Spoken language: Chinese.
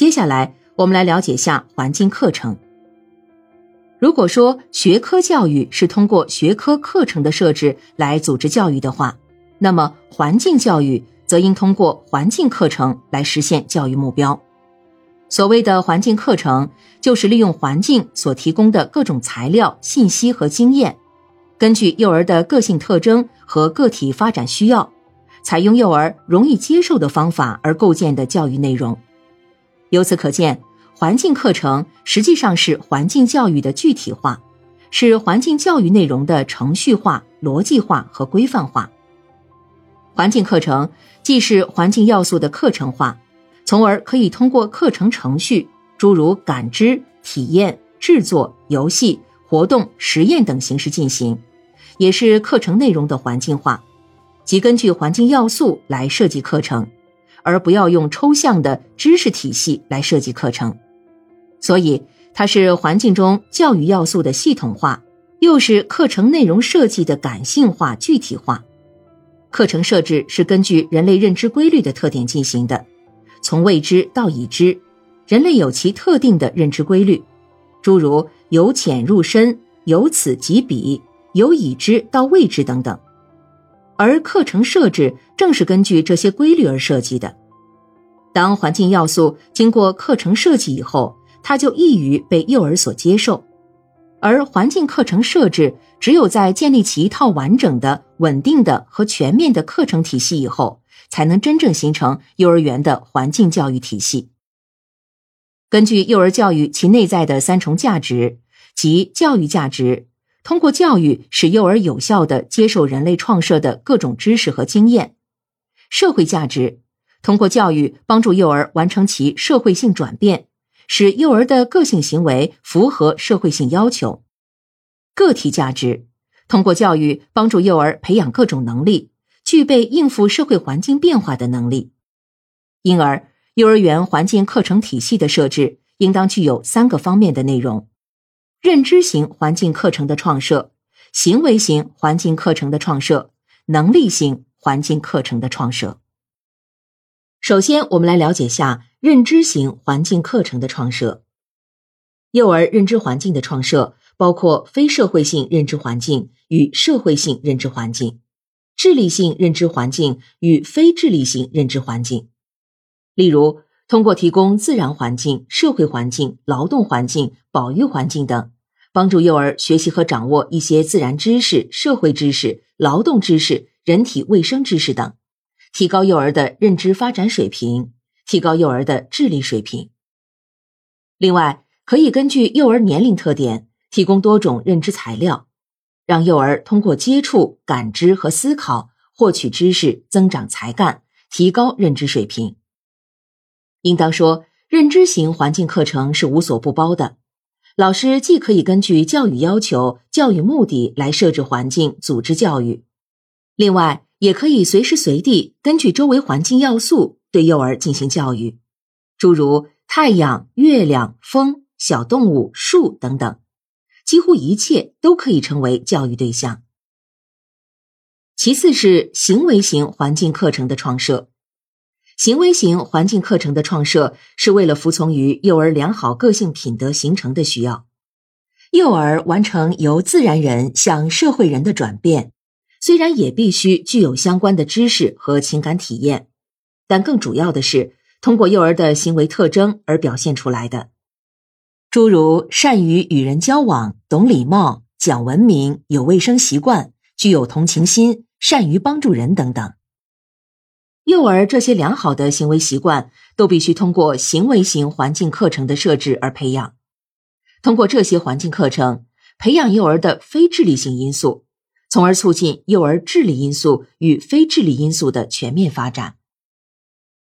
接下来，我们来了解下环境课程。如果说学科教育是通过学科课程的设置来组织教育的话，那么环境教育则应通过环境课程来实现教育目标。所谓的环境课程，就是利用环境所提供的各种材料、信息和经验，根据幼儿的个性特征和个体发展需要，采用幼儿容易接受的方法而构建的教育内容。由此可见。环境课程实际上是环境教育的具体化，是环境教育内容的程序化、逻辑化和规范化。环境课程既是环境要素的课程化，从而可以通过课程程序，诸如感知、体验、制作、游戏、活动、实验等形式进行，也是课程内容的环境化，即根据环境要素来设计课程，而不要用抽象的知识体系来设计课程。所以，它是环境中教育要素的系统化，又是课程内容设计的感性化、具体化。课程设置是根据人类认知规律的特点进行的，从未知到已知，人类有其特定的认知规律，诸如由浅入深、由此及彼、由已知到未知等等。而课程设置正是根据这些规律而设计的。当环境要素经过课程设计以后，它就易于被幼儿所接受，而环境课程设置只有在建立起一套完整的、稳定的和全面的课程体系以后，才能真正形成幼儿园的环境教育体系。根据幼儿教育其内在的三重价值，即教育价值，通过教育使幼儿有效的接受人类创设的各种知识和经验；社会价值，通过教育帮助幼儿完成其社会性转变。使幼儿的个性行为符合社会性要求，个体价值通过教育帮助幼儿培养各种能力，具备应付社会环境变化的能力。因而，幼儿园环境课程体系的设置应当具有三个方面的内容：认知型环境课程的创设、行为型环境课程的创设、能力型环境课程的创设。首先，我们来了解下。认知型环境课程的创设，幼儿认知环境的创设包括非社会性认知环境与社会性认知环境，智力性认知环境与非智力性认知环境。例如，通过提供自然环境、社会环境、劳动环境、保育环境等，帮助幼儿学习和掌握一些自然知识、社会知识、劳动知识、人体卫生知识等，提高幼儿的认知发展水平。提高幼儿的智力水平。另外，可以根据幼儿年龄特点，提供多种认知材料，让幼儿通过接触、感知和思考获取知识，增长才干，提高认知水平。应当说，认知型环境课程是无所不包的。老师既可以根据教育要求、教育目的来设置环境、组织教育，另外也可以随时随地根据周围环境要素。对幼儿进行教育，诸如太阳、月亮、风、小动物、树等等，几乎一切都可以成为教育对象。其次是行为型环境课程的创设，行为型环境课程的创设是为了服从于幼儿良好个性品德形成的需要。幼儿完成由自然人向社会人的转变，虽然也必须具有相关的知识和情感体验。但更主要的是通过幼儿的行为特征而表现出来的，诸如善于与人交往、懂礼貌、讲文明、有卫生习惯、具有同情心、善于帮助人等等。幼儿这些良好的行为习惯都必须通过行为型环境课程的设置而培养。通过这些环境课程，培养幼儿的非智力性因素，从而促进幼儿智力因素与非智力因素的全面发展。